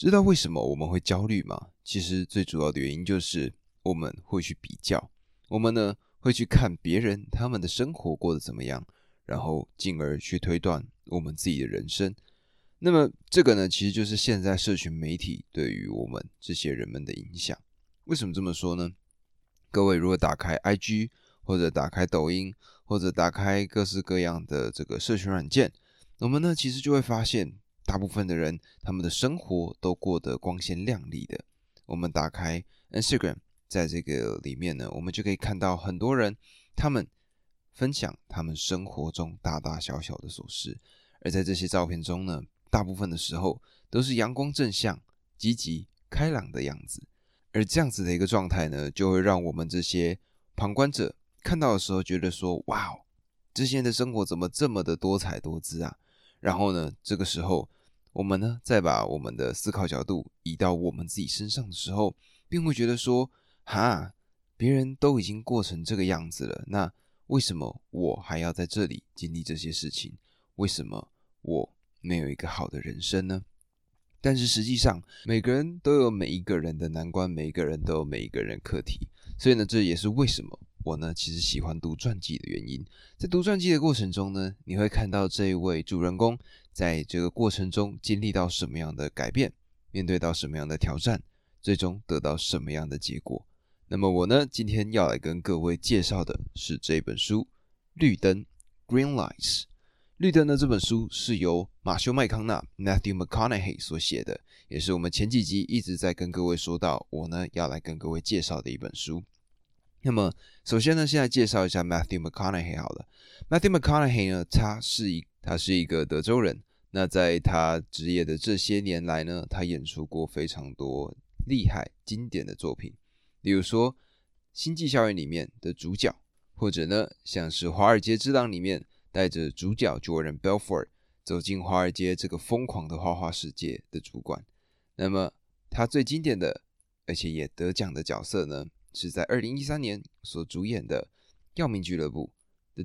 知道为什么我们会焦虑吗？其实最主要的原因就是我们会去比较，我们呢会去看别人他们的生活过得怎么样，然后进而去推断我们自己的人生。那么这个呢，其实就是现在社群媒体对于我们这些人们的影响。为什么这么说呢？各位如果打开 IG 或者打开抖音或者打开各式各样的这个社群软件，我们呢其实就会发现，大部分的人他们的生活都过得光鲜亮丽的。我们打开 Instagram，在这个里面呢，我们就可以看到很多人他们分享他们生活中大大小小的琐事，而在这些照片中呢。大部分的时候都是阳光正向、积极开朗的样子，而这样子的一个状态呢，就会让我们这些旁观者看到的时候，觉得说：“哇哦，这些人的生活怎么这么的多彩多姿啊？”然后呢，这个时候我们呢，再把我们的思考角度移到我们自己身上的时候，并会觉得说：“哈，别人都已经过成这个样子了，那为什么我还要在这里经历这些事情？为什么我？”没有一个好的人生呢，但是实际上每个人都有每一个人的难关，每一个人都有每一个人课题，所以呢，这也是为什么我呢其实喜欢读传记的原因。在读传记的过程中呢，你会看到这一位主人公在这个过程中经历到什么样的改变，面对到什么样的挑战，最终得到什么样的结果。那么我呢今天要来跟各位介绍的是这本书《绿灯》（Green Lights）。绿灯呢？这本书是由马修麦康纳 （Matthew McConaughey） 所写的，也是我们前几集一直在跟各位说到，我呢要来跟各位介绍的一本书。那么，首先呢，先来介绍一下 Matthew McConaughey 好了。Matthew McConaughey 呢，他是一他是一个德州人。那在他职业的这些年来呢，他演出过非常多厉害经典的作品，例如说《星际效应》里面的主角，或者呢，像是《华尔街之狼》里面。带着主角 Jordan Belfort 走进华尔街这个疯狂的花花世界的主管。那么，他最经典的，而且也得奖的角色呢，是在二零一三年所主演的《药命俱乐部》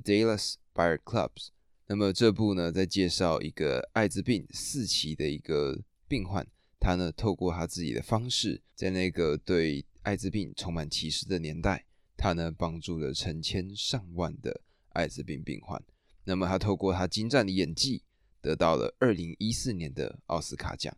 The Dallas Buyer Clubs。那么这部呢，在介绍一个艾滋病四期的一个病患，他呢透过他自己的方式，在那个对艾滋病充满歧视的年代，他呢帮助了成千上万的艾滋病病患。那么他透过他精湛的演技，得到了二零一四年的奥斯卡奖。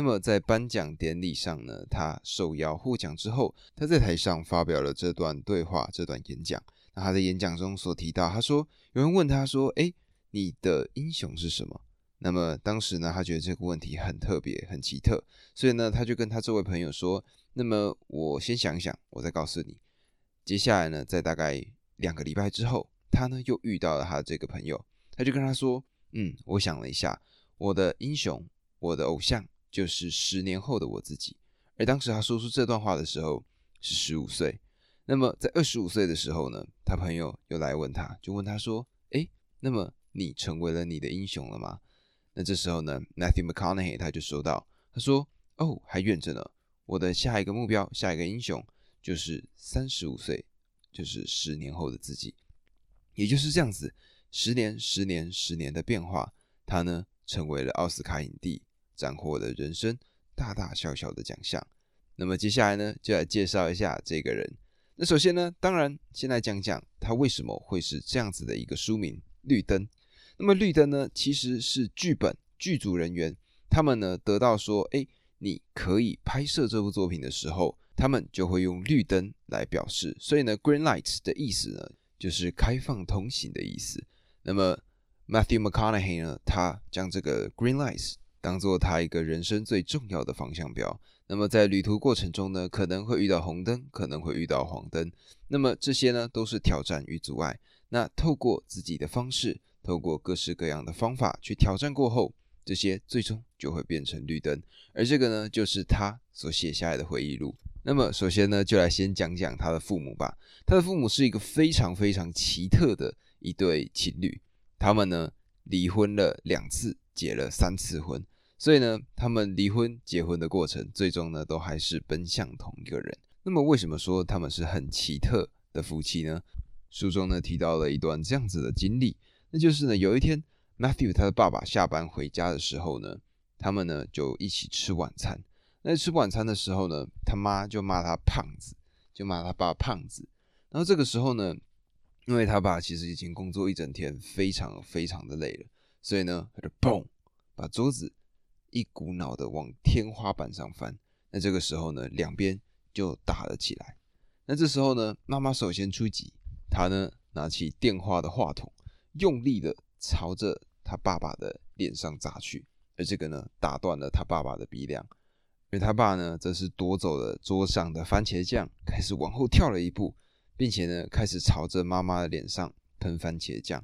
那么在颁奖典礼上呢，他受邀获奖之后，他在台上发表了这段对话、这段演讲。那他在演讲中所提到，他说有人问他说：“哎，你的英雄是什么？”那么当时呢，他觉得这个问题很特别、很奇特，所以呢，他就跟他这位朋友说：“那么我先想想，我再告诉你。”接下来呢，在大概两个礼拜之后。他呢又遇到了他这个朋友，他就跟他说：“嗯，我想了一下，我的英雄，我的偶像就是十年后的我自己。”而当时他说出这段话的时候是十五岁。那么在二十五岁的时候呢，他朋友又来问他，就问他说：“哎，那么你成为了你的英雄了吗？”那这时候呢，Matthew McConaughey 他就说到：“他说哦，还远着呢，我的下一个目标，下一个英雄就是三十五岁，就是十年后的自己。”也就是这样子，十年、十年、十年的变化，他呢成为了奥斯卡影帝，斩获了人生大大小小的奖项。那么接下来呢，就来介绍一下这个人。那首先呢，当然先来讲讲他为什么会是这样子的一个书名《绿灯》。那么绿灯呢，其实是剧本剧组人员他们呢得到说，哎，你可以拍摄这部作品的时候，他们就会用绿灯来表示。所以呢，Green Lights 的意思呢。就是开放通行的意思。那么 Matthew McConaughey 呢？他将这个 Green Lights 当做他一个人生最重要的方向标。那么在旅途过程中呢，可能会遇到红灯，可能会遇到黄灯。那么这些呢，都是挑战与阻碍。那透过自己的方式，透过各式各样的方法去挑战过后，这些最终就会变成绿灯。而这个呢，就是他所写下来的回忆录。那么，首先呢，就来先讲讲他的父母吧。他的父母是一个非常非常奇特的一对情侣，他们呢离婚了两次，结了三次婚，所以呢，他们离婚、结婚的过程，最终呢都还是奔向同一个人。那么，为什么说他们是很奇特的夫妻呢？书中呢提到了一段这样子的经历，那就是呢，有一天，Matthew 他的爸爸下班回家的时候呢，他们呢就一起吃晚餐。那吃晚餐的时候呢，他妈就骂他胖子，就骂他爸胖子。然后这个时候呢，因为他爸其实已经工作一整天，非常非常的累了，所以呢，他就砰，把桌子一股脑的往天花板上翻。那这个时候呢，两边就打了起来。那这时候呢，妈妈首先出击，她呢拿起电话的话筒，用力的朝着他爸爸的脸上砸去，而这个呢，打断了他爸爸的鼻梁。而他爸呢，则是夺走了桌上的番茄酱，开始往后跳了一步，并且呢，开始朝着妈妈的脸上喷番茄酱。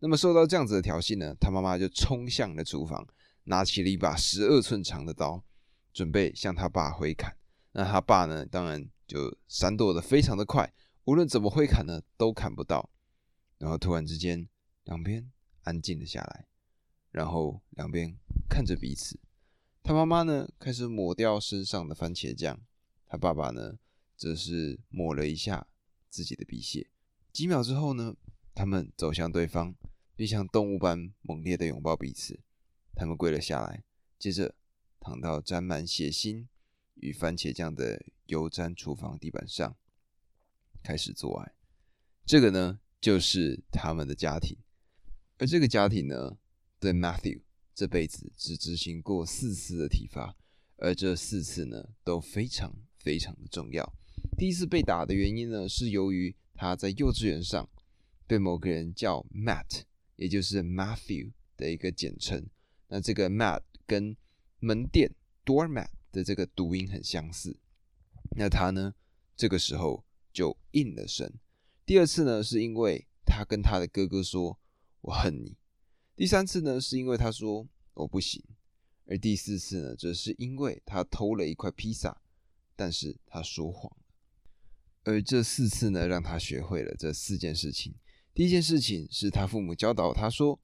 那么受到这样子的挑衅呢，他妈妈就冲向了厨房，拿起了一把十二寸长的刀，准备向他爸挥砍。那他爸呢，当然就闪躲的非常的快，无论怎么挥砍呢，都砍不到。然后突然之间，两边安静了下来，然后两边看着彼此。他妈妈呢，开始抹掉身上的番茄酱；他爸爸呢，则是抹了一下自己的鼻血。几秒之后呢，他们走向对方，并像动物般猛烈的拥抱彼此。他们跪了下来，接着躺到沾满血腥与番茄酱的油毡厨房地板上，开始做爱。这个呢，就是他们的家庭。而这个家庭呢，对 Matthew。这辈子只执行过四次的体罚，而这四次呢都非常非常的重要。第一次被打的原因呢，是由于他在幼稚园上被某个人叫 Matt，也就是 Matthew 的一个简称。那这个 Matt 跟门店 doormat 的这个读音很相似。那他呢，这个时候就应了声。第二次呢，是因为他跟他的哥哥说：“我恨你。”第三次呢，是因为他说我不行；而第四次呢，则是因为他偷了一块披萨，但是他说谎。而这四次呢，让他学会了这四件事情。第一件事情是他父母教导他说，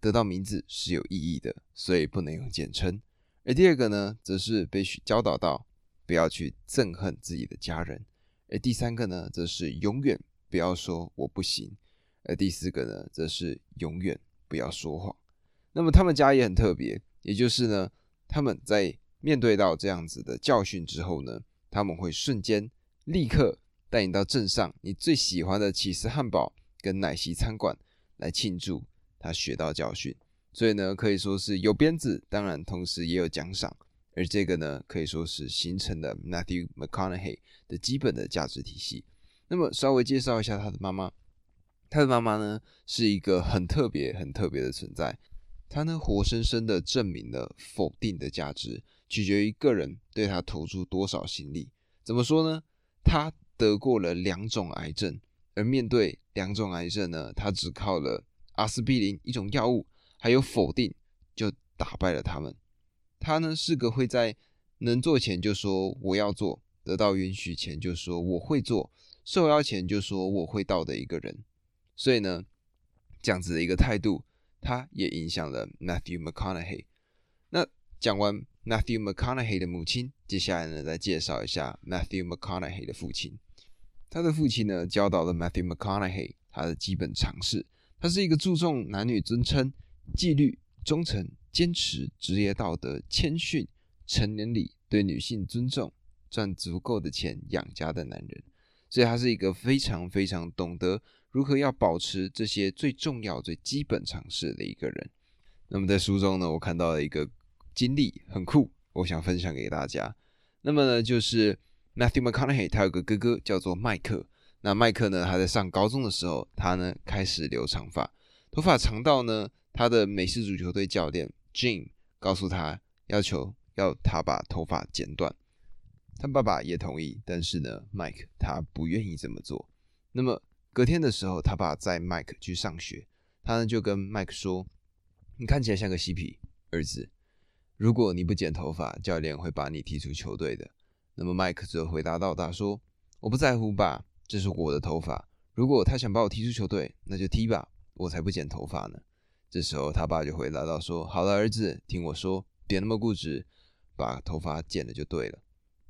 得到名字是有意义的，所以不能用简称。而第二个呢，则是被教导到不要去憎恨自己的家人。而第三个呢，则是永远不要说我不行。而第四个呢，则是永远。不要说谎。那么他们家也很特别，也就是呢，他们在面对到这样子的教训之后呢，他们会瞬间立刻带你到镇上你最喜欢的起司汉堡跟奶昔餐馆来庆祝他学到教训。所以呢，可以说是有鞭子，当然同时也有奖赏。而这个呢，可以说是形成了 Matthew McConaughey 的基本的价值体系。那么稍微介绍一下他的妈妈。他的妈妈呢，是一个很特别、很特别的存在。他呢，活生生的证明了否定的价值取决于个人对他投注多少心力。怎么说呢？他得过了两种癌症，而面对两种癌症呢，他只靠了阿司匹林一种药物，还有否定，就打败了他们。他呢，是个会在能做前就说我要做，得到允许前就说我会做，受邀前就说我会到的一个人。所以呢，这样子的一个态度，他也影响了 Matthew McConaughey。那讲完 Matthew McConaughey 的母亲，接下来呢，再介绍一下 Matthew McConaughey 的父亲。他的父亲呢，教导了 Matthew McConaughey 他的基本常识。他是一个注重男女尊称、纪律、忠诚、坚持职业道德、谦逊、成年礼、对女性尊重、赚足够的钱养家的男人。所以，他是一个非常非常懂得。如何要保持这些最重要、最基本常识的一个人？那么在书中呢，我看到了一个经历很酷，我想分享给大家。那么呢，就是 Matthew McConaughey 他有个哥哥叫做麦克。那麦克呢，他在上高中的时候，他呢开始留长发，头发长到呢，他的美式足球队教练 Jim 告诉他，要求要他把头发剪短。他爸爸也同意，但是呢，Mike 他不愿意这么做。那么隔天的时候，他爸载麦克去上学，他呢就跟麦克说：“你看起来像个嬉皮，儿子。如果你不剪头发，教练会把你踢出球队的。”那么麦克则回答道：“他说我不在乎吧，这是我的头发。如果他想把我踢出球队，那就踢吧，我才不剪头发呢。”这时候他爸就回答道：“说好了，儿子，听我说，别那么固执，把头发剪了就对了。”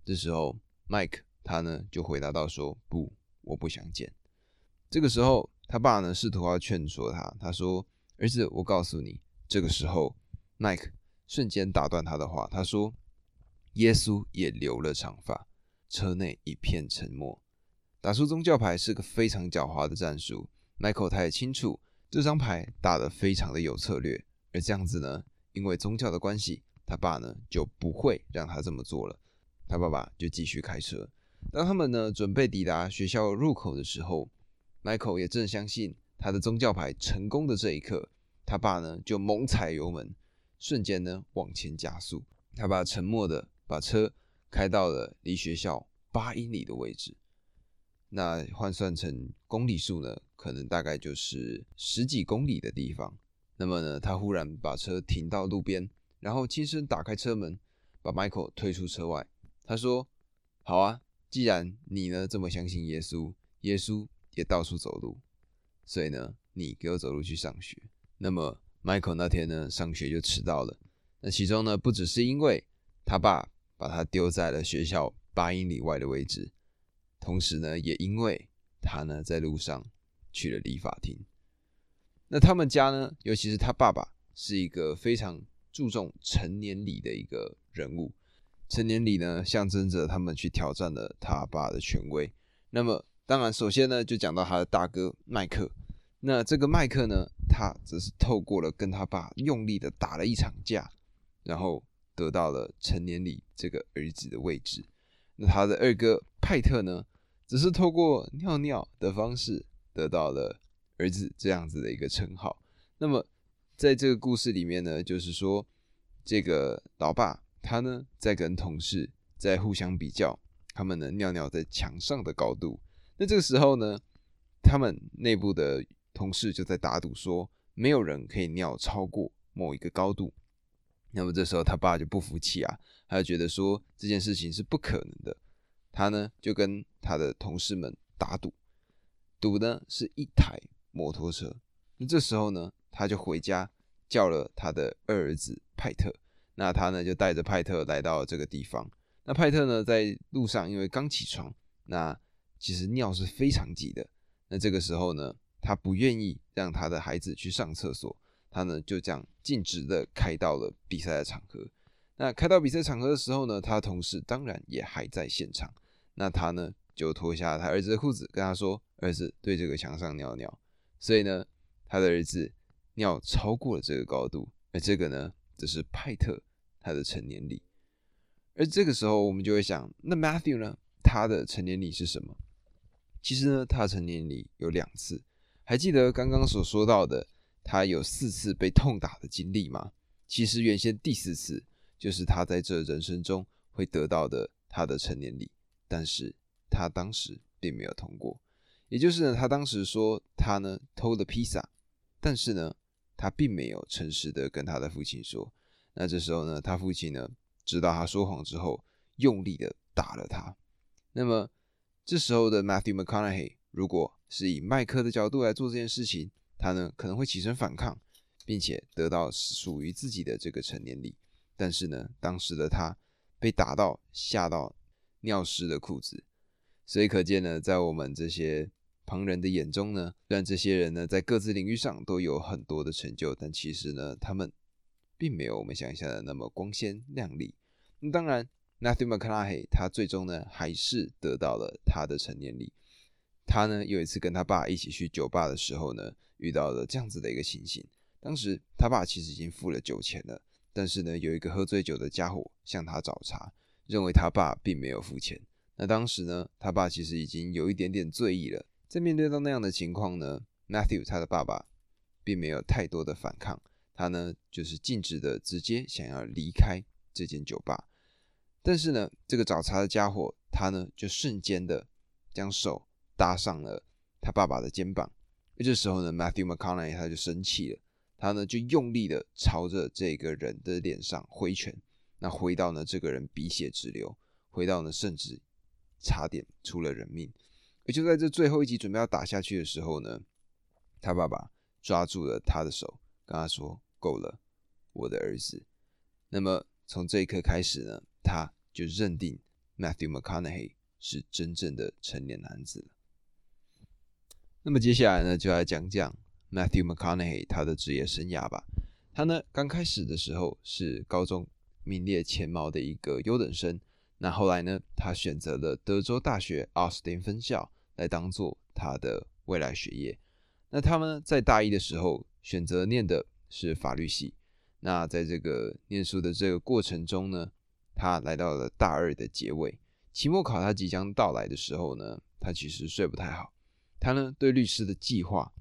这时候麦克他呢就回答道：“说不，我不想剪。”这个时候，他爸呢试图要劝说他。他说：“儿子，我告诉你。”这个时候，麦克瞬间打断他的话。他说：“耶稣也留了长发。车内一片沉默。打出宗教牌是个非常狡猾的战术。Michael 他也清楚这张牌打得非常的有策略。而这样子呢，因为宗教的关系，他爸呢就不会让他这么做了。他爸爸就继续开车。当他们呢准备抵达学校入口的时候，Michael 也正相信他的宗教牌成功的这一刻，他爸呢就猛踩油门，瞬间呢往前加速。他把沉默的把车。开到了离学校八英里的位置，那换算成公里数呢，可能大概就是十几公里的地方。那么呢，他忽然把车停到路边，然后轻声打开车门，把 Michael 推出车外。他说：“好啊，既然你呢这么相信耶稣，耶稣也到处走路，所以呢，你给我走路去上学。”那么 Michael 那天呢上学就迟到了。那其中呢，不只是因为他爸。把他丢在了学校八英里外的位置，同时呢，也因为他呢在路上去了理发厅。那他们家呢，尤其是他爸爸，是一个非常注重成年礼的一个人物。成年礼呢，象征着他们去挑战了他爸的权威。那么，当然，首先呢，就讲到他的大哥麦克。那这个麦克呢，他则是透过了跟他爸用力的打了一场架，然后。得到了成年礼这个儿子的位置，那他的二哥派特呢，只是透过尿尿的方式得到了儿子这样子的一个称号。那么在这个故事里面呢，就是说这个老爸他呢在跟同事在互相比较，他们呢尿尿在墙上的高度。那这个时候呢，他们内部的同事就在打赌说，没有人可以尿超过某一个高度。那么这时候他爸就不服气啊，他就觉得说这件事情是不可能的，他呢就跟他的同事们打赌，赌呢是一台摩托车。那这时候呢，他就回家叫了他的二儿子派特，那他呢就带着派特来到这个地方。那派特呢在路上因为刚起床，那其实尿是非常急的。那这个时候呢，他不愿意让他的孩子去上厕所。他呢就这样径直的开到了比赛的场合。那开到比赛场合的时候呢，他同事当然也还在现场。那他呢就脱下他儿子的裤子，跟他说：“儿子对这个墙上尿尿。”所以呢，他的儿子尿超过了这个高度。而这个呢，则是派特他的成年礼。而这个时候，我们就会想，那 Matthew 呢，他的成年礼是什么？其实呢，他的成年礼有两次。还记得刚刚所说到的？他有四次被痛打的经历吗？其实原先第四次就是他在这人生中会得到的他的成年礼，但是他当时并没有通过。也就是呢，他当时说他呢偷了披萨，但是呢他并没有诚实的跟他的父亲说。那这时候呢，他父亲呢知道他说谎之后，用力的打了他。那么这时候的 Matthew McConaughey 如果是以麦克的角度来做这件事情。他呢可能会起身反抗，并且得到属于自己的这个成年礼，但是呢，当时的他被打到吓到尿湿的裤子，所以可见呢，在我们这些旁人的眼中呢，虽然这些人呢在各自领域上都有很多的成就，但其实呢，他们并没有我们想象的那么光鲜亮丽。那当然，Matthew McConaughey 他最终呢还是得到了他的成年礼。他呢有一次跟他爸一起去酒吧的时候呢。遇到了这样子的一个情形，当时他爸其实已经付了酒钱了，但是呢，有一个喝醉酒的家伙向他找茬，认为他爸并没有付钱。那当时呢，他爸其实已经有一点点醉意了。在面对到那样的情况呢，Matthew 他的爸爸并没有太多的反抗，他呢就是径直的直接想要离开这间酒吧。但是呢，这个找茬的家伙他呢就瞬间的将手搭上了他爸爸的肩膀。这时候呢，Matthew McConaughey 他就生气了，他呢就用力的朝着这个人的脸上挥拳，那挥到呢这个人鼻血直流，挥到呢甚至差点出了人命。而就在这最后一集准备要打下去的时候呢，他爸爸抓住了他的手，跟他说：“够了，我的儿子。”那么从这一刻开始呢，他就认定 Matthew McConaughey 是真正的成年男子了。那么接下来呢，就来讲讲 Matthew McConaughey 他的职业生涯吧。他呢刚开始的时候是高中名列前茅的一个优等生。那后来呢，他选择了德州大学奥斯汀分校来当做他的未来学业。那他们在大一的时候选择念的是法律系。那在这个念书的这个过程中呢，他来到了大二的结尾，期末考他即将到来的时候呢，他其实睡不太好。他呢对律师的计划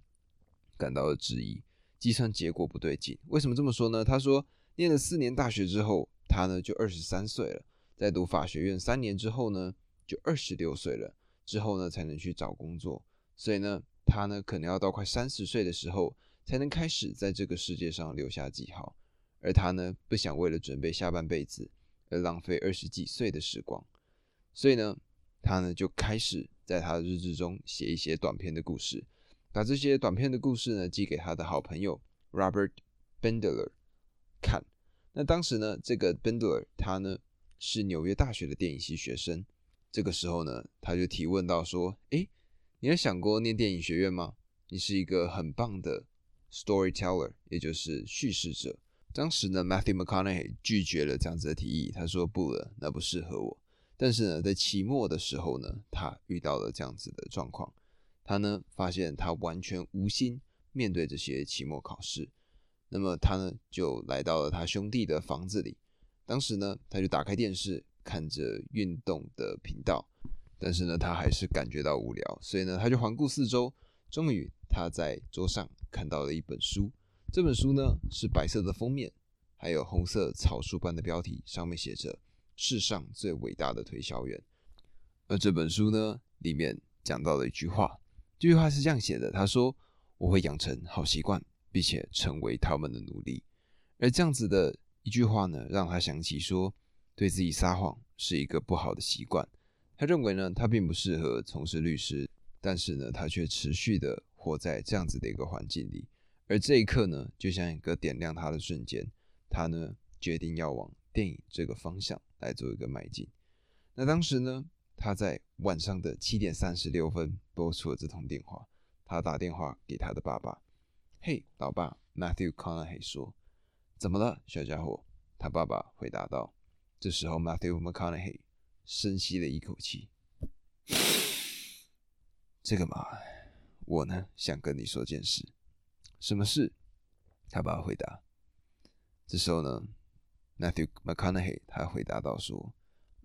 感到了质疑，计算结果不对劲。为什么这么说呢？他说，念了四年大学之后，他呢就二十三岁了，在读法学院三年之后呢，就二十六岁了，之后呢才能去找工作。所以呢，他呢可能要到快三十岁的时候，才能开始在这个世界上留下记号。而他呢，不想为了准备下半辈子而浪费二十几岁的时光，所以呢，他呢就开始在他的日志中写一些短篇的故事，把这些短篇的故事呢寄给他的好朋友 Robert Bendler 看。那当时呢，这个 Bendler 他呢是纽约大学的电影系学生，这个时候呢，他就提问到说：“诶，你有想过念电影学院吗？你是一个很棒的 storyteller，也就是叙事者。”当时呢，Matthew McConaughey 拒绝了这样子的提议，他说不了，那不适合我。但是呢，在期末的时候呢，他遇到了这样子的状况，他呢发现他完全无心面对这些期末考试，那么他呢就来到了他兄弟的房子里。当时呢，他就打开电视看着运动的频道，但是呢，他还是感觉到无聊，所以呢，他就环顾四周，终于他在桌上看到了一本书。这本书呢是白色的封面，还有红色草书般的标题，上面写着“世上最伟大的推销员”。而这本书呢里面讲到了一句话，这句话是这样写的：“他说我会养成好习惯，并且成为他们的奴隶。”而这样子的一句话呢，让他想起说，对自己撒谎是一个不好的习惯。他认为呢，他并不适合从事律师，但是呢，他却持续的活在这样子的一个环境里。而这一刻呢，就像一个点亮他的瞬间，他呢决定要往电影这个方向来做一个迈进。那当时呢，他在晚上的七点三十六分拨出了这通电话，他打电话给他的爸爸：“嘿，老爸，Matthew Conaughey 说，怎么了，小家伙？”他爸爸回答道。这时候，Matthew McConaughey 深吸了一口气：“这个嘛，我呢想跟你说件事。”什么事？他爸爸回答。这时候呢，Matthew McConaughey 他回答到说：“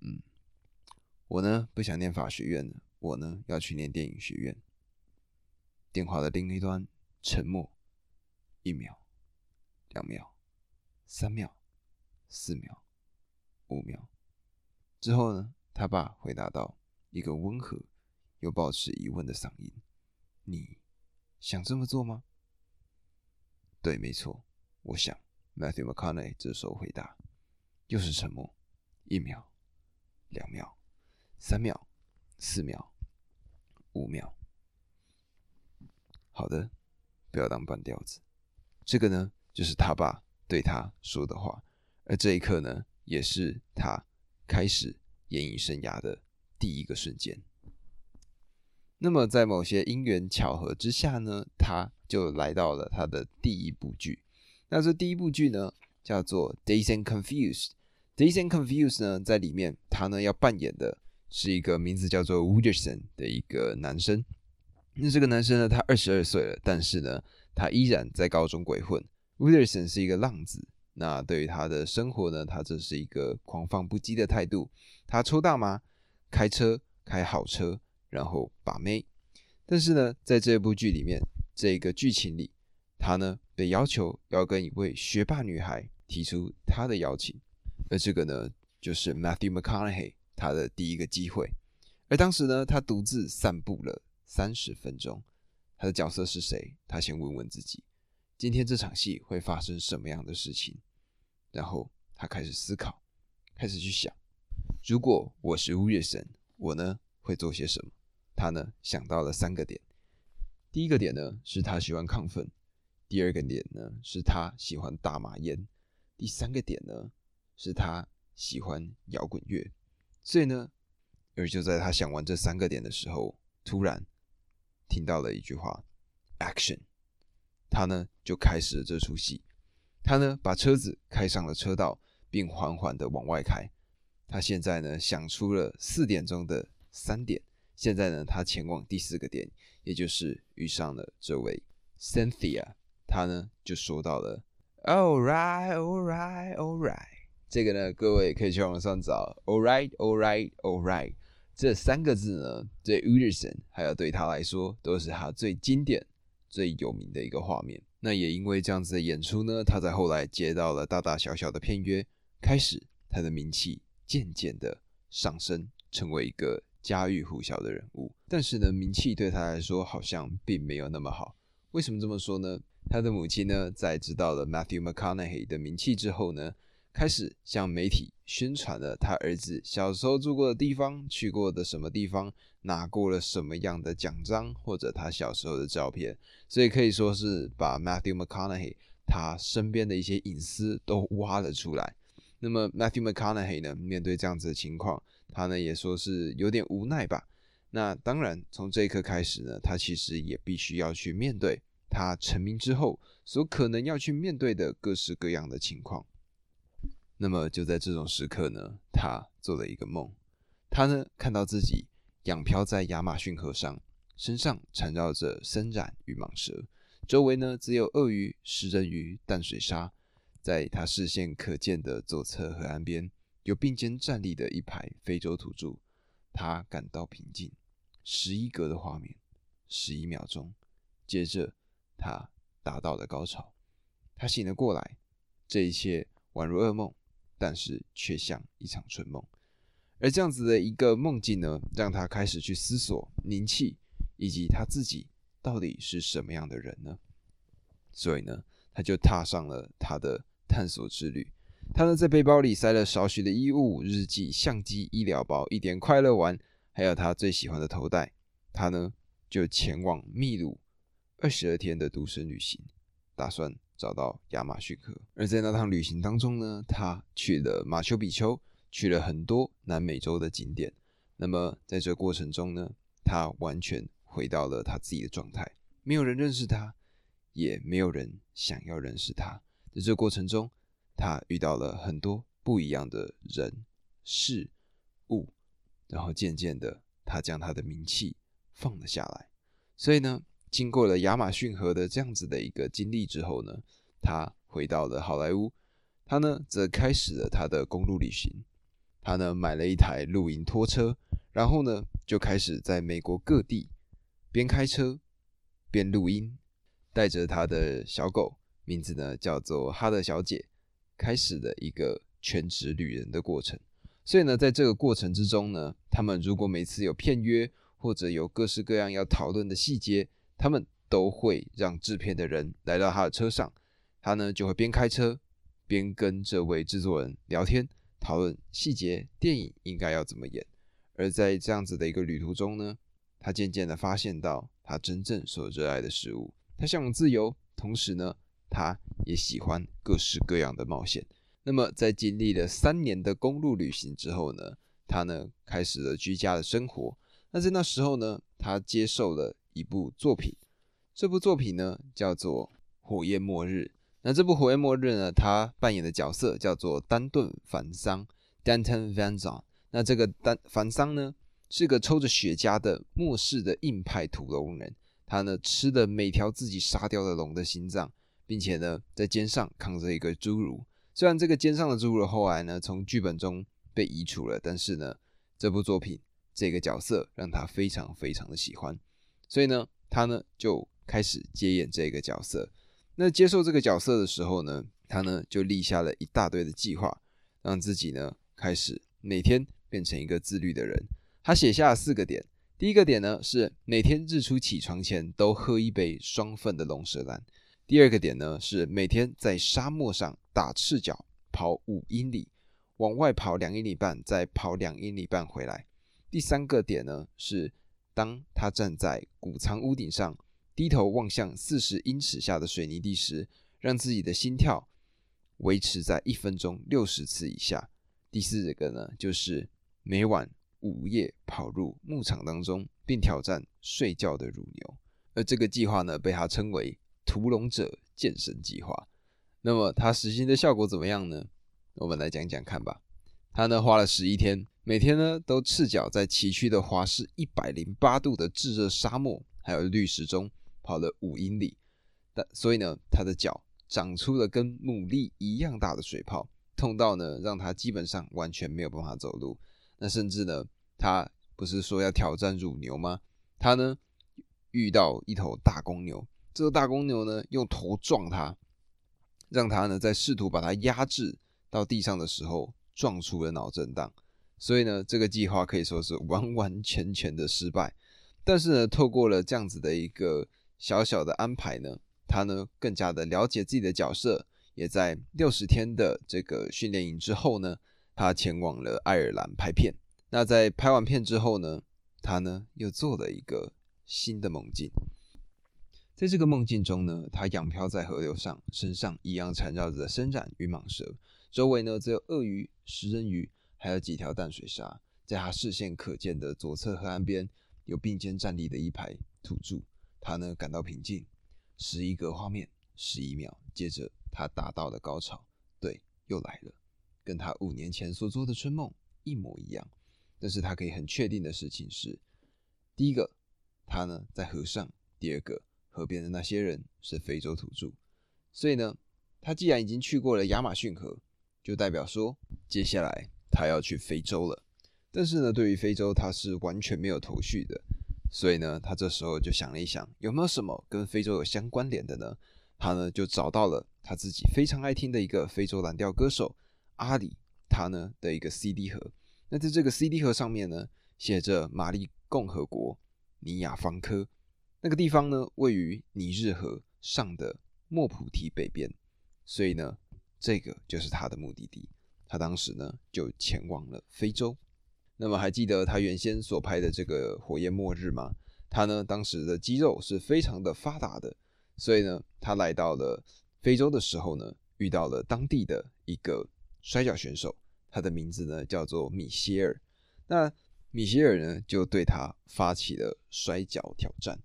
嗯，我呢不想念法学院了，我呢要去念电影学院。”电话的另一端沉默，一秒，两秒，三秒，四秒，五秒。之后呢，他爸回答道一个温和又保持疑问的嗓音：“你想这么做吗？”对，没错，我想，Matthew McConaughey 这时候回答，又是沉默，一秒，两秒，三秒，四秒，五秒。好的，不要当半吊子。这个呢，就是他爸对他说的话，而这一刻呢，也是他开始演艺生涯的第一个瞬间。那么，在某些因缘巧合之下呢，他就来到了他的第一部剧。那这第一部剧呢，叫做《Days and Confused》。《Days and Confused》呢，在里面他呢要扮演的是一个名字叫做 Wooderson 的一个男生。那这个男生呢，他二十二岁了，但是呢，他依然在高中鬼混。Wooderson 是一个浪子，那对于他的生活呢，他这是一个狂放不羁的态度。他抽大麻，开车开好车。然后把妹，但是呢，在这部剧里面，这个剧情里，他呢被要求要跟一位学霸女孩提出他的邀请，而这个呢，就是 Matthew McConaughey 他的第一个机会。而当时呢，他独自散步了三十分钟，他的角色是谁？他先问问自己，今天这场戏会发生什么样的事情？然后他开始思考，开始去想，如果我是乌月神，我呢会做些什么？他呢想到了三个点，第一个点呢是他喜欢亢奋，第二个点呢是他喜欢大麻烟，第三个点呢是他喜欢摇滚乐。所以呢，而就在他想完这三个点的时候，突然听到了一句话：“Action！” 他呢就开始了这出戏。他呢把车子开上了车道，并缓缓的往外开。他现在呢想出了四点钟的三点，现在呢他前往第四个点，也就是遇上了这位 Cynthia。他呢就说到了，All right, all right, all right。这个呢各位可以去网上找，All right, all right, all right。这三个字呢对 Uderson 还有对他来说都是他最经典、最有名的一个画面。那也因为这样子的演出呢，他在后来接到了大大小小的片约，开始他的名气。渐渐的上升，成为一个家喻户晓的人物。但是呢，名气对他来说好像并没有那么好。为什么这么说呢？他的母亲呢，在知道了 Matthew McConaughey 的名气之后呢，开始向媒体宣传了他儿子小时候住过的地方、去过的什么地方、拿过了什么样的奖章，或者他小时候的照片。所以可以说是把 Matthew McConaughey 他身边的一些隐私都挖了出来。那么 Matthew McConaughey 呢？面对这样子的情况，他呢也说是有点无奈吧。那当然，从这一刻开始呢，他其实也必须要去面对他成名之后所可能要去面对的各式各样的情况。那么就在这种时刻呢，他做了一个梦。他呢看到自己仰漂在亚马逊河上，身上缠绕着森蚺与蟒蛇，周围呢只有鳄鱼、食人鱼、淡水鲨。在他视线可见的左侧河岸边，有并肩站立的一排非洲土著。他感到平静。十一格的画面，十一秒钟，接着他达到了高潮。他醒了过来，这一切宛如噩梦，但是却像一场春梦。而这样子的一个梦境呢，让他开始去思索宁气以及他自己到底是什么样的人呢？所以呢，他就踏上了他的。探索之旅，他呢在背包里塞了少许的衣物、日记、相机、医疗包、一点快乐丸，还有他最喜欢的头带。他呢就前往秘鲁二十二天的独身旅行，打算找到亚马逊河。而在那趟旅行当中呢，他去了马丘比丘，去了很多南美洲的景点。那么在这过程中呢，他完全回到了他自己的状态，没有人认识他，也没有人想要认识他。在这过程中，他遇到了很多不一样的人、事、物，然后渐渐的，他将他的名气放了下来。所以呢，经过了亚马逊河的这样子的一个经历之后呢，他回到了好莱坞。他呢，则开始了他的公路旅行。他呢，买了一台露营拖车，然后呢，就开始在美国各地边开车边录音，带着他的小狗。名字呢叫做哈德小姐，开始的一个全职旅人的过程。所以呢，在这个过程之中呢，他们如果每次有片约或者有各式各样要讨论的细节，他们都会让制片的人来到他的车上，他呢就会边开车边跟这位制作人聊天，讨论细节，电影应该要怎么演。而在这样子的一个旅途中呢，他渐渐的发现到他真正所热爱的事物，他向往自由，同时呢。他也喜欢各式各样的冒险。那么，在经历了三年的公路旅行之后呢，他呢开始了居家的生活。那在那时候呢，他接受了一部作品，这部作品呢叫做《火焰末日》。那这部《火焰末日》呢，他扮演的角色叫做丹顿·凡桑 （Danton Van Zan）。那这个丹凡桑呢，是个抽着雪茄的末世的硬派土龙人。他呢吃了每条自己杀掉的龙的心脏。并且呢，在肩上扛着一个侏儒。虽然这个肩上的侏儒后来呢，从剧本中被移除了，但是呢，这部作品这个角色让他非常非常的喜欢，所以呢，他呢就开始接演这个角色。那接受这个角色的时候呢，他呢就立下了一大堆的计划，让自己呢开始每天变成一个自律的人。他写下了四个点，第一个点呢是每天日出起床前都喝一杯双份的龙舌兰。第二个点呢是每天在沙漠上打赤脚跑五英里，往外跑两英里半，再跑两英里半回来。第三个点呢是当他站在谷仓屋顶上，低头望向四十英尺下的水泥地时，让自己的心跳维持在一分钟六十次以下。第四个呢就是每晚午夜跑入牧场当中，并挑战睡觉的乳牛。而这个计划呢被他称为。屠龙者健身计划，那么它实行的效果怎么样呢？我们来讲讲看吧。他呢花了十一天，每天呢都赤脚在崎岖的华氏一百零八度的炙热沙漠还有绿石中跑了五英里，但所以呢他的脚长出了跟牡蛎一样大的水泡，痛到呢让他基本上完全没有办法走路。那甚至呢他不是说要挑战乳牛吗？他呢遇到一头大公牛，这个大公牛呢用头撞他，让他呢在试图把他压制到地上的时候。撞出了脑震荡，所以呢，这个计划可以说是完完全全的失败。但是呢，透过了这样子的一个小小的安排呢，他呢更加的了解自己的角色，也在六十天的这个训练营之后呢，他前往了爱尔兰拍片。那在拍完片之后呢，他呢又做了一个新的梦境。在这个梦境中呢，他仰漂在河流上，身上一样缠绕着伸展与蟒蛇。周围呢，只有鳄鱼、食人鱼，还有几条淡水鲨。在他视线可见的左侧河岸边，有并肩站立的一排土著。他呢，感到平静。十一个画面，十一秒，接着他达到了高潮。对，又来了，跟他五年前所做的春梦一模一样。但是他可以很确定的事情是：第一个，他呢在河上；第二个，河边的那些人是非洲土著。所以呢，他既然已经去过了亚马逊河。就代表说，接下来他要去非洲了。但是呢，对于非洲，他是完全没有头绪的。所以呢，他这时候就想了一想，有没有什么跟非洲有相关联的呢？他呢就找到了他自己非常爱听的一个非洲蓝调歌手阿里，他呢的一个 CD 盒。那在这个 CD 盒上面呢，写着玛丽共和国尼亚方科那个地方呢，位于尼日河上的莫普提北边。所以呢。这个就是他的目的地，他当时呢就前往了非洲。那么还记得他原先所拍的这个火焰末日吗？他呢当时的肌肉是非常的发达的，所以呢他来到了非洲的时候呢，遇到了当地的一个摔跤选手，他的名字呢叫做米歇尔。那米歇尔呢就对他发起了摔跤挑战。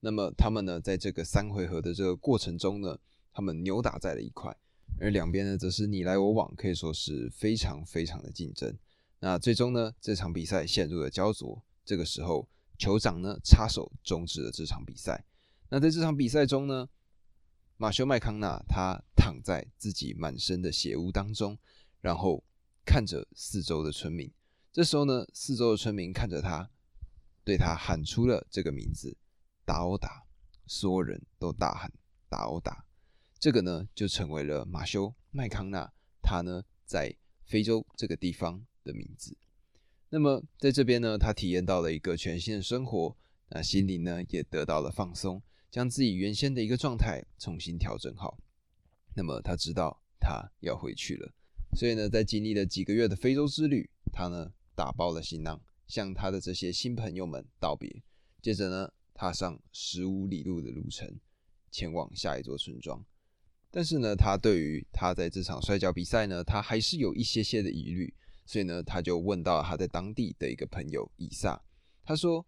那么他们呢在这个三回合的这个过程中呢，他们扭打在了一块。而两边呢，则是你来我往，可以说是非常非常的竞争。那最终呢，这场比赛陷入了焦灼。这个时候，酋长呢插手终止了这场比赛。那在这场比赛中呢，马修麦康纳他躺在自己满身的血污当中，然后看着四周的村民。这时候呢，四周的村民看着他，对他喊出了这个名字——达欧达。所有人都大喊“达欧达”。这个呢，就成为了马修麦康纳他呢在非洲这个地方的名字。那么在这边呢，他体验到了一个全新的生活，那心灵呢也得到了放松，将自己原先的一个状态重新调整好。那么他知道他要回去了，所以呢，在经历了几个月的非洲之旅，他呢打包了行囊，向他的这些新朋友们道别，接着呢踏上十五里路的路程，前往下一座村庄。但是呢，他对于他在这场摔跤比赛呢，他还是有一些些的疑虑，所以呢，他就问到他在当地的一个朋友伊萨，他说：“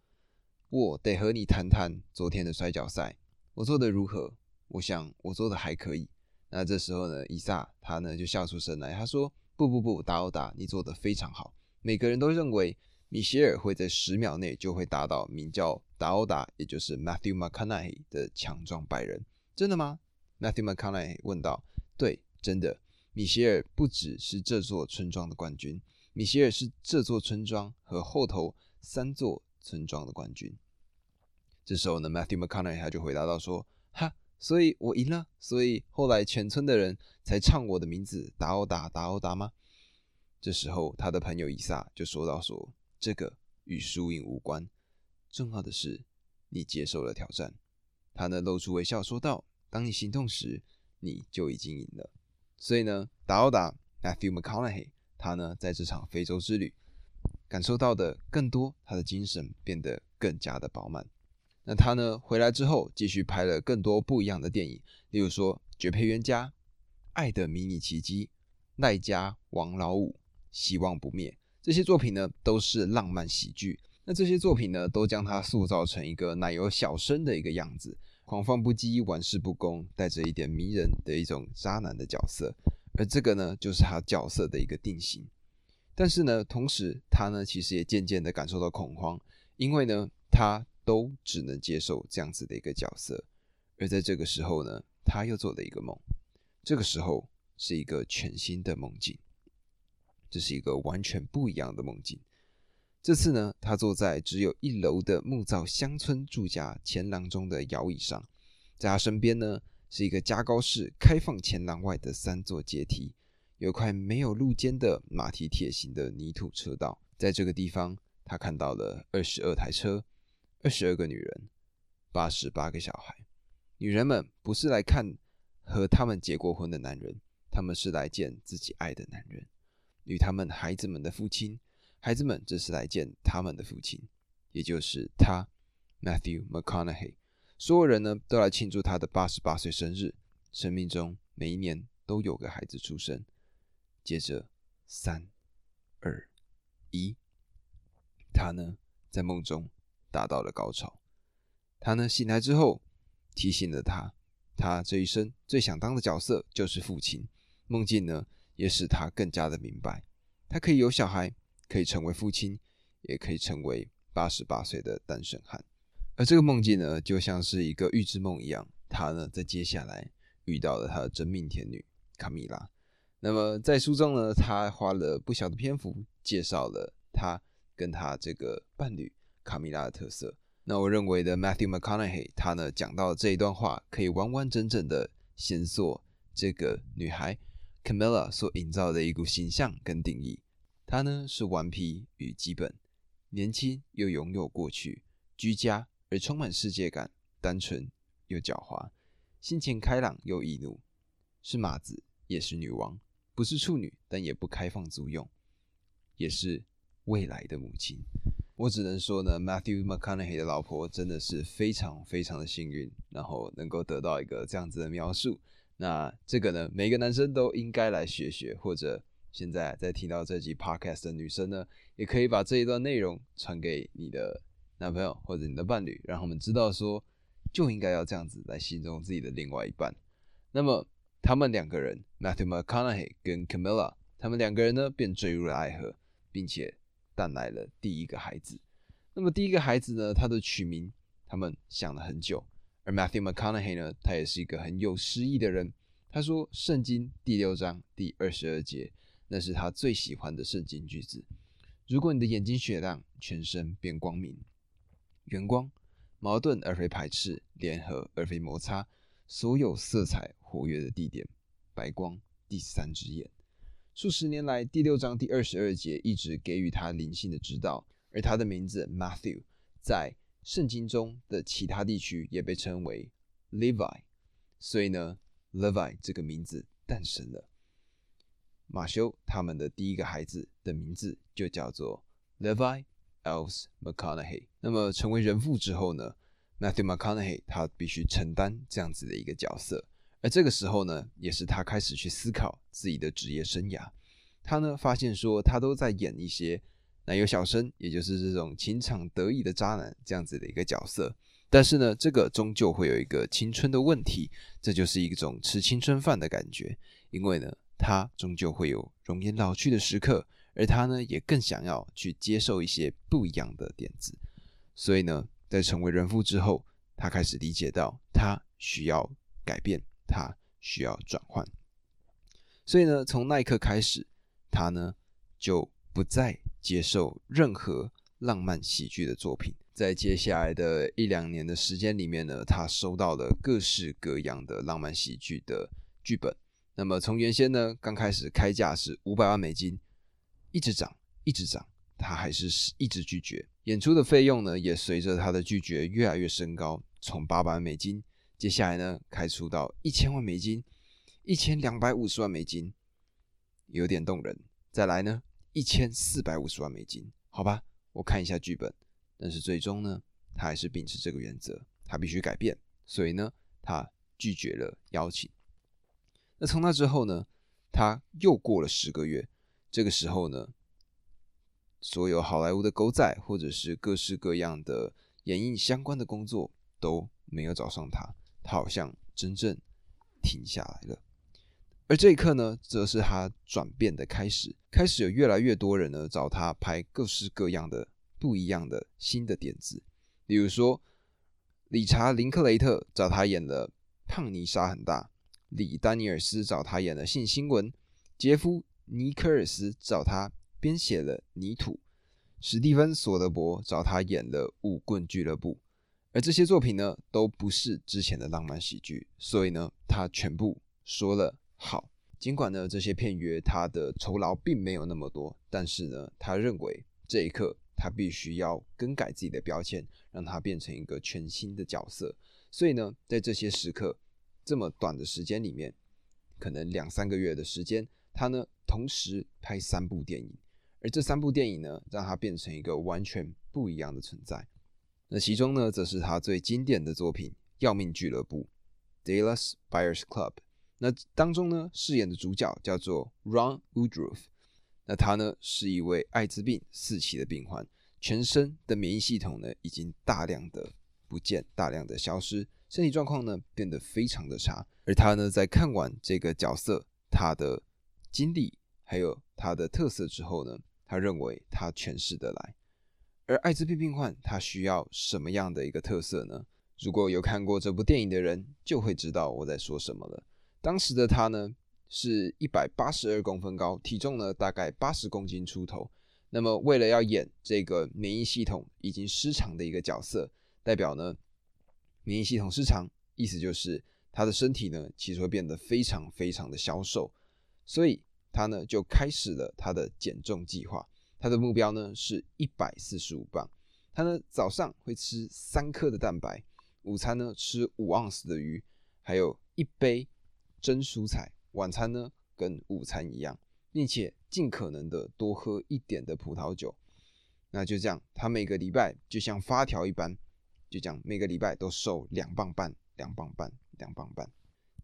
我得和你谈谈昨天的摔跤赛，我做的如何？我想我做的还可以。”那这时候呢，伊萨他呢就笑出声来，他说：“不不不，达欧达，你做的非常好。每个人都认为米歇尔会在十秒内就会打倒名叫达欧达，也就是 Matthew McConaughey 的强壮白人，真的吗？” Matthew McConaughey 问道：“对，真的，米歇尔不只是这座村庄的冠军，米歇尔是这座村庄和后头三座村庄的冠军。”这时候呢，Matthew McConaughey 他就回答到说：“哈，所以我赢了，所以后来全村的人才唱我的名字，打欧打，打欧打吗？”这时候他的朋友伊萨就说到：“说这个与输赢无关，重要的是你接受了挑战。”他呢露出微笑说道。当你行动时，你就已经赢了。所以呢，达奥达 Matthew McConaughey 他呢在这场非洲之旅感受到的更多，他的精神变得更加的饱满。那他呢回来之后，继续拍了更多不一样的电影，例如说《绝配冤家》《爱的迷你奇迹》《赖家王老五》《希望不灭》这些作品呢，都是浪漫喜剧。那这些作品呢，都将他塑造成一个奶油小生的一个样子。狂放不羁、玩世不恭，带着一点迷人的一种渣男的角色。而这个呢，就是他角色的一个定型。但是呢，同时他呢，其实也渐渐的感受到恐慌，因为呢，他都只能接受这样子的一个角色。而在这个时候呢，他又做了一个梦，这个时候是一个全新的梦境，这是一个完全不一样的梦境。这次呢，他坐在只有一楼的木造乡村住家前廊中的摇椅上，在他身边呢，是一个加高式开放前廊外的三座阶梯。有块没有路肩的马蹄铁形的泥土车道，在这个地方，他看到了二十二台车，二十二个女人，八十八个小孩。女人们不是来看和他们结过婚的男人，他们是来见自己爱的男人，与他们孩子们的父亲。孩子们这是来见他们的父亲，也就是他，Matthew McConaughey。所有人呢都来庆祝他的八十八岁生日。生命中每一年都有个孩子出生。接着，三、二、一，他呢在梦中达到了高潮。他呢醒来之后，提醒了他，他这一生最想当的角色就是父亲。梦境呢也使他更加的明白，他可以有小孩，可以成为父亲，也可以成为八十八岁的单身汉。而这个梦境呢，就像是一个预知梦一样。他呢在接下来遇到了他的真命天女卡米拉。那么在书中呢，他花了不小的篇幅介绍了他跟他这个伴侣卡米拉的特色。那我认为的 Matthew McConaughey 他呢讲到这一段话，可以完完整整的显塑这个女孩 Camilla 所营造的一股形象跟定义。她呢是顽皮与基本，年轻又拥有过去，居家而充满世界感，单纯又狡猾，心情开朗又易怒，是马子也是女王。不是处女，但也不开放租用，也是未来的母亲。我只能说呢，Matthew McConaughey 的老婆真的是非常非常的幸运，然后能够得到一个这样子的描述。那这个呢，每个男生都应该来学学，或者现在在听到这集 Podcast 的女生呢，也可以把这一段内容传给你的男朋友或者你的伴侣，让他们知道说，就应该要这样子来形容自己的另外一半。那么。他们两个人，Matthew McConaughey 跟 Camilla，他们两个人呢便坠入了爱河，并且诞来了第一个孩子。那么第一个孩子呢，他的取名他们想了很久。而 Matthew McConaughey 呢，他也是一个很有诗意的人。他说，《圣经》第六章第二十二节，那是他最喜欢的圣经句子。如果你的眼睛雪亮，全身变光明。圆光，矛盾而非排斥，联合而非摩擦。所有色彩活跃的地点，白光第三只眼。数十年来，第六章第二十二节一直给予他灵性的指导，而他的名字 Matthew 在圣经中的其他地区也被称为 Levi，所以呢，Levi 这个名字诞生了。马修他们的第一个孩子的名字就叫做 Levi Else McConaughey。那么成为人父之后呢？Matthew McConaughey 他必须承担这样子的一个角色，而这个时候呢，也是他开始去思考自己的职业生涯。他呢发现说，他都在演一些男友小生，也就是这种情场得意的渣男这样子的一个角色。但是呢，这个终究会有一个青春的问题，这就是一种吃青春饭的感觉。因为呢，他终究会有容颜老去的时刻，而他呢，也更想要去接受一些不一样的点子。所以呢。在成为人父之后，他开始理解到他需要改变，他需要转换。所以呢，从那一刻开始，他呢就不再接受任何浪漫喜剧的作品。在接下来的一两年的时间里面呢，他收到了各式各样的浪漫喜剧的剧本。那么从原先呢刚开始开价是五百万美金，一直涨，一直涨。他还是一直拒绝演出的费用呢，也随着他的拒绝越来越升高，从八百万美金，接下来呢开出到一千万美金，一千两百五十万美金，有点动人。再来呢，一千四百五十万美金，好吧，我看一下剧本。但是最终呢，他还是秉持这个原则，他必须改变，所以呢，他拒绝了邀请。那从那之后呢，他又过了十个月，这个时候呢。所有好莱坞的狗仔，或者是各式各样的演艺相关的工作都没有找上他，他好像真正停下来了。而这一刻呢，则是他转变的开始，开始有越来越多人呢找他拍各式各样的不一样的新的点子，比如说理查·林克雷特找他演了《胖泥沙很大》，李·丹尼尔斯找他演了《性新闻》，杰夫·尼科尔斯找他编写了《泥土》。史蒂芬·索德伯找他演了《舞棍俱乐部》，而这些作品呢，都不是之前的浪漫喜剧，所以呢，他全部说了好。尽管呢，这些片约他的酬劳并没有那么多，但是呢，他认为这一刻他必须要更改自己的标签，让他变成一个全新的角色。所以呢，在这些时刻，这么短的时间里面，可能两三个月的时间，他呢同时拍三部电影。而这三部电影呢，让他变成一个完全不一样的存在。那其中呢，则是他最经典的作品《要命俱乐部》（Dallas Buyers Club）。那当中呢，饰演的主角叫做 Ron Woodruff。那他呢，是一位艾滋病四期的病患，全身的免疫系统呢，已经大量的不见、大量的消失，身体状况呢，变得非常的差。而他呢，在看完这个角色他的经历还有他的特色之后呢，他认为他诠释得来，而艾滋病病患他需要什么样的一个特色呢？如果有看过这部电影的人，就会知道我在说什么了。当时的他呢，是一百八十二公分高，体重呢大概八十公斤出头。那么为了要演这个免疫系统已经失常的一个角色，代表呢免疫系统失常，意思就是他的身体呢其实会变得非常非常的消瘦，所以。他呢就开始了他的减重计划，他的目标呢是一百四十五磅。他呢早上会吃三克的蛋白，午餐呢吃五盎司的鱼，还有一杯蒸蔬菜。晚餐呢跟午餐一样，并且尽可能的多喝一点的葡萄酒。那就这样，他每个礼拜就像发条一般，就这样每个礼拜都瘦两磅半、两磅半、两磅半。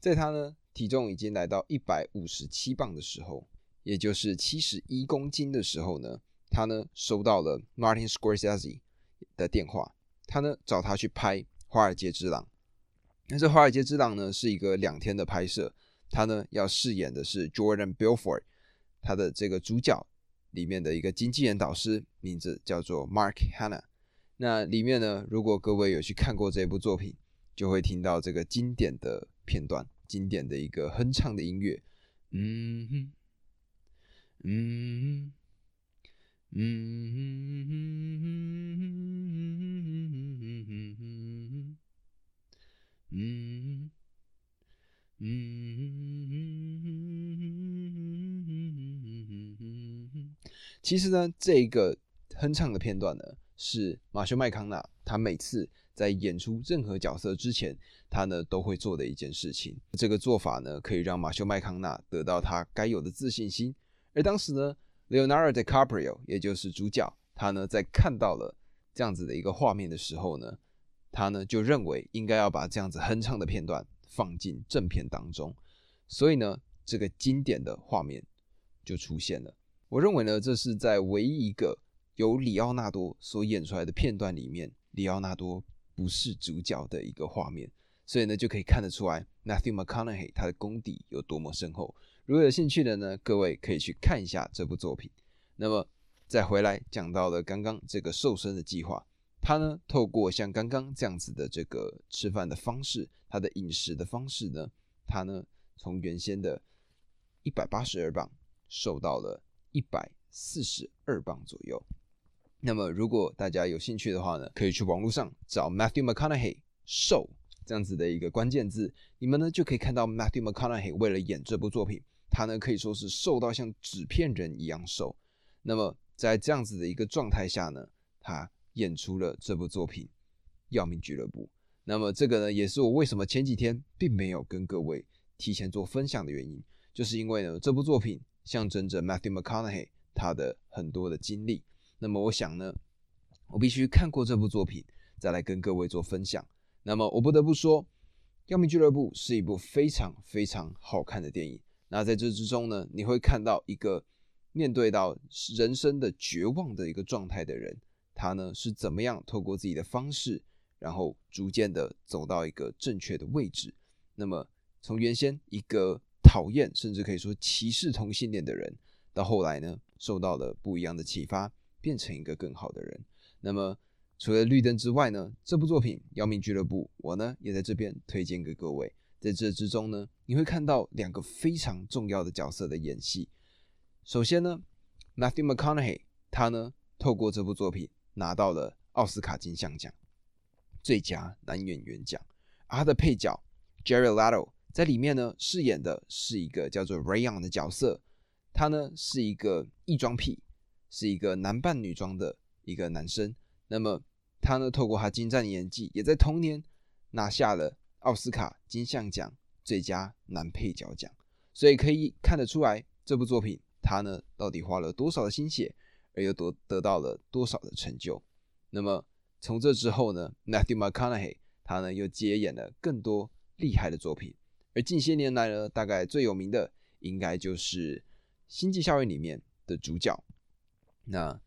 在他呢。体重已经来到一百五十七磅的时候，也就是七十一公斤的时候呢，他呢收到了 Martin Scorsese 的电话，他呢找他去拍《华尔街之狼》。那这《华尔街之狼》呢是一个两天的拍摄，他呢要饰演的是 Jordan Belfort，他的这个主角里面的一个经纪人导师，名字叫做 Mark Hanna。那里面呢，如果各位有去看过这部作品，就会听到这个经典的片段。经典的一个哼唱的音乐，嗯哼，嗯哼嗯嗯嗯嗯其实呢，这个哼唱的片段呢，是马修麦康纳他每次。在演出任何角色之前，他呢都会做的一件事情。这个做法呢，可以让马修麦康纳得到他该有的自信心。而当时呢，Leonardo DiCaprio 也就是主角，他呢在看到了这样子的一个画面的时候呢，他呢就认为应该要把这样子哼唱的片段放进正片当中。所以呢，这个经典的画面就出现了。我认为呢，这是在唯一一个由里奥纳多所演出来的片段里面，里奥纳多。不是主角的一个画面，所以呢就可以看得出来，Matthew McConaughey 他的功底有多么深厚。如果有兴趣的呢，各位可以去看一下这部作品。那么再回来讲到了刚刚这个瘦身的计划，他呢透过像刚刚这样子的这个吃饭的方式，他的饮食的方式呢，他呢从原先的一百八十二磅瘦到了一百四十二磅左右。那么，如果大家有兴趣的话呢，可以去网络上找 Matthew McConaughey 瘦这样子的一个关键字，你们呢就可以看到 Matthew McConaughey 为了演这部作品，他呢可以说是瘦到像纸片人一样瘦。那么在这样子的一个状态下呢，他演出了这部作品《要命俱乐部》。那么这个呢，也是我为什么前几天并没有跟各位提前做分享的原因，就是因为呢，这部作品象征着 Matthew McConaughey 他的很多的经历。那么我想呢，我必须看过这部作品，再来跟各位做分享。那么我不得不说，《要命俱乐部》是一部非常非常好看的电影。那在这之中呢，你会看到一个面对到人生的绝望的一个状态的人，他呢是怎么样透过自己的方式，然后逐渐的走到一个正确的位置。那么从原先一个讨厌，甚至可以说歧视同性恋的人，到后来呢，受到了不一样的启发，变成一个更好的人。那么除了绿灯之外呢，这部作品《姚明俱乐部》，我呢也在这边推荐给各位。在这之中呢，你会看到两个非常重要的角色的演戏。首先呢，Matthew McConaughey，他呢透过这部作品拿到了奥斯卡金像奖最佳男演员奖，而他的配角 Jerry Lato 在里面呢饰演的是一个叫做 Rayon 的角色，他呢是一个异装癖，是一个男扮女装的一个男生。那么他呢透过他精湛的演技，也在同年拿下了奥斯卡金像奖最佳男配角奖。所以可以看得出来，这部作品。他呢，到底花了多少的心血，而又得得到了多少的成就？那么从这之后呢，Matthew McConaughey 他呢又接演了更多厉害的作品。而近些年来呢，大概最有名的应该就是《星际效应》里面的主角。那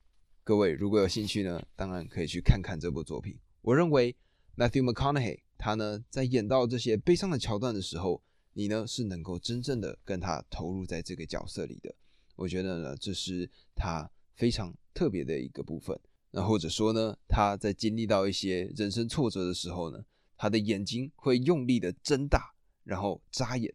各位如果有兴趣呢，当然可以去看看这部作品。我认为 Matthew McConaughey 他呢在演到这些悲伤的桥段的时候，你呢是能够真正的跟他投入在这个角色里的。我觉得呢，这是他非常特别的一个部分。那或者说呢，他在经历到一些人生挫折的时候呢，他的眼睛会用力的睁大，然后眨眼，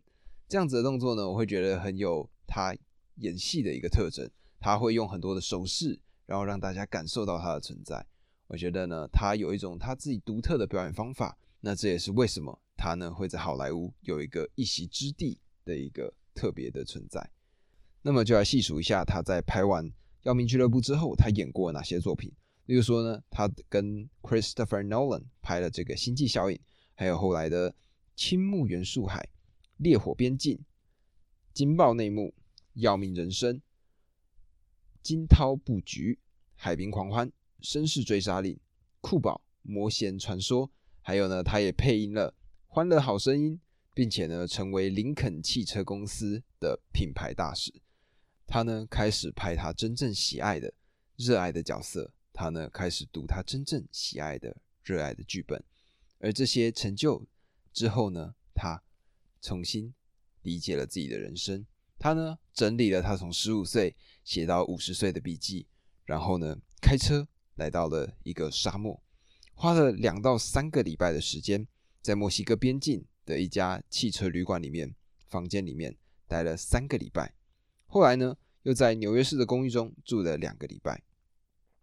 这样子的动作呢，我会觉得很有他演戏的一个特征。他会用很多的手势，然后让大家感受到他的存在。我觉得呢，他有一种他自己独特的表演方法。那这也是为什么他呢会在好莱坞有一个一席之地的一个特别的存在。那么就来细数一下他在拍完《要命俱乐部》之后，他演过哪些作品。例如说呢，他跟 Christopher Nolan 拍了这个《星际效应》，还有后来的《青木原树海》《烈火边境》《惊爆内幕》《要命人生》《惊涛布局》《海滨狂欢》《绅士追杀令》《酷宝魔仙传说》，还有呢，他也配音了《欢乐好声音》，并且呢，成为林肯汽车公司的品牌大使。他呢开始拍他真正喜爱的、热爱的角色，他呢开始读他真正喜爱的、热爱的剧本，而这些成就之后呢，他重新理解了自己的人生。他呢整理了他从十五岁写到五十岁的笔记，然后呢开车来到了一个沙漠，花了两到三个礼拜的时间，在墨西哥边境的一家汽车旅馆里面房间里面待了三个礼拜。后来呢，又在纽约市的公寓中住了两个礼拜。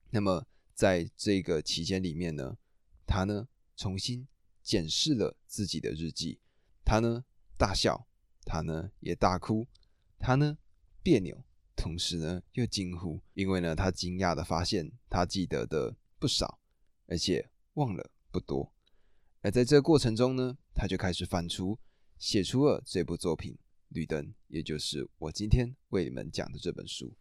那么在这个期间里面呢，他呢重新检视了自己的日记。他呢大笑，他呢也大哭，他呢别扭，同时呢又惊呼，因为呢他惊讶的发现他记得的不少，而且忘了不多。而在这个过程中呢，他就开始反刍，写出了这部作品。绿灯，也就是我今天为你们讲的这本书。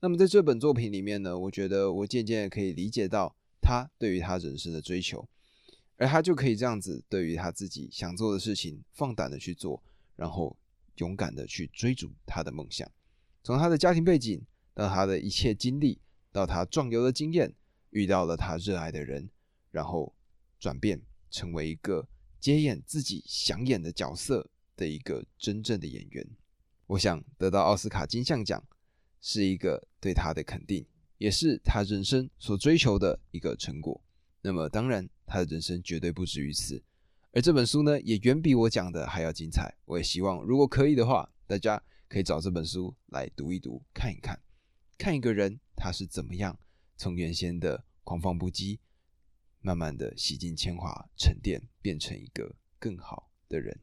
那么在这本作品里面呢，我觉得我渐渐可以理解到他对于他人生的追求，而他就可以这样子对于他自己想做的事情放胆的去做，然后勇敢的去追逐他的梦想。从他的家庭背景到他的一切经历，到他壮游的经验，遇到了他热爱的人，然后转变成为一个接演自己想演的角色。的一个真正的演员，我想得到奥斯卡金像奖是一个对他的肯定，也是他人生所追求的一个成果。那么，当然他的人生绝对不止于此，而这本书呢，也远比我讲的还要精彩。我也希望，如果可以的话，大家可以找这本书来读一读，看一看，看一个人他是怎么样从原先的狂放不羁，慢慢的洗尽铅华、沉淀，变成一个更好的人。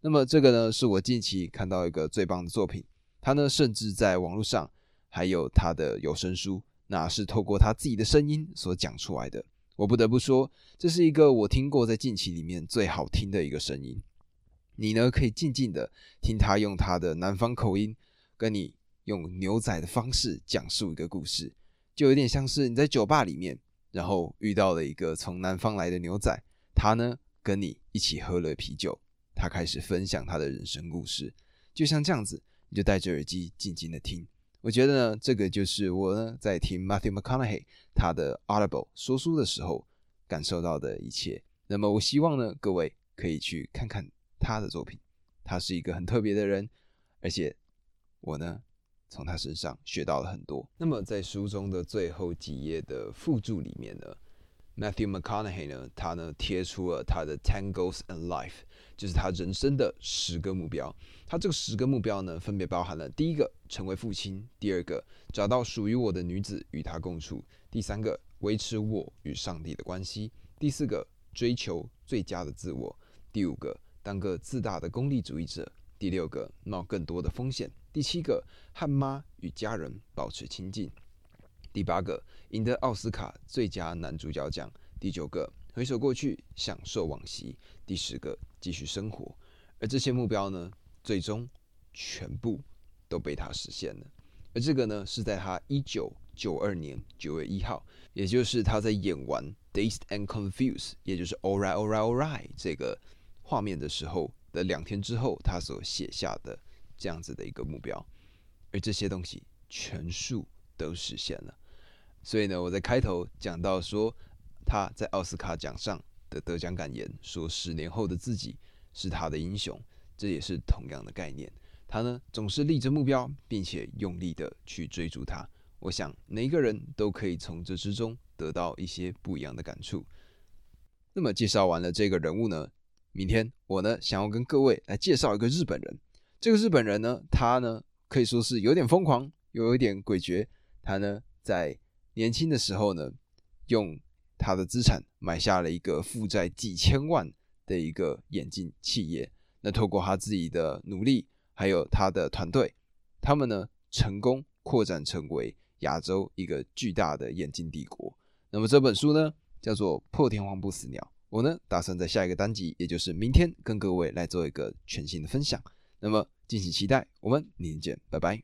那么这个呢，是我近期看到一个最棒的作品。他呢，甚至在网络上还有他的有声书，那是透过他自己的声音所讲出来的。我不得不说，这是一个我听过在近期里面最好听的一个声音。你呢，可以静静的听他用他的南方口音，跟你用牛仔的方式讲述一个故事，就有点像是你在酒吧里面，然后遇到了一个从南方来的牛仔，他呢跟你一起喝了啤酒。他开始分享他的人生故事，就像这样子，你就戴着耳机静静的听。我觉得呢，这个就是我呢在听 Matthew McConaughey 他的 Audible 说书的时候感受到的一切。那么，我希望呢各位可以去看看他的作品。他是一个很特别的人，而且我呢，从他身上学到了很多。那么在书中的最后几页的附注里面呢，Matthew McConaughey 呢，他呢贴出了他的 Ten Goals and Life，就是他人生的十个目标。他这个十个目标呢，分别包含了第一个成为父亲，第二个找到属于我的女子与她共处，第三个维持我与上帝的关系，第四个追求最佳的自我，第五个当个自大的功利主义者。第六个，冒更多的风险；第七个，和妈与家人保持亲近；第八个，赢得奥斯卡最佳男主角奖；第九个，回首过去，享受往昔；第十个，继续生活。而这些目标呢，最终全部都被他实现了。而这个呢，是在他一九九二年九月一号，也就是他在演完《Dazed and Confused》，也就是 Alright all right, all right” 这个画面的时候。的两天之后，他所写下的这样子的一个目标，而这些东西全数都实现了。所以呢，我在开头讲到说他在奥斯卡奖上的得奖感言，说十年后的自己是他的英雄，这也是同样的概念。他呢总是立着目标，并且用力的去追逐它。我想每一个人都可以从这之中得到一些不一样的感触。那么介绍完了这个人物呢？明天我呢想要跟各位来介绍一个日本人。这个日本人呢，他呢可以说是有点疯狂，又有一点诡谲。他呢在年轻的时候呢，用他的资产买下了一个负债几千万的一个眼镜企业。那透过他自己的努力，还有他的团队，他们呢成功扩展成为亚洲一个巨大的眼镜帝国。那么这本书呢叫做《破天荒不死鸟》。我呢，打算在下一个单集，也就是明天，跟各位来做一个全新的分享。那么，敬请期待，我们明天见，拜拜。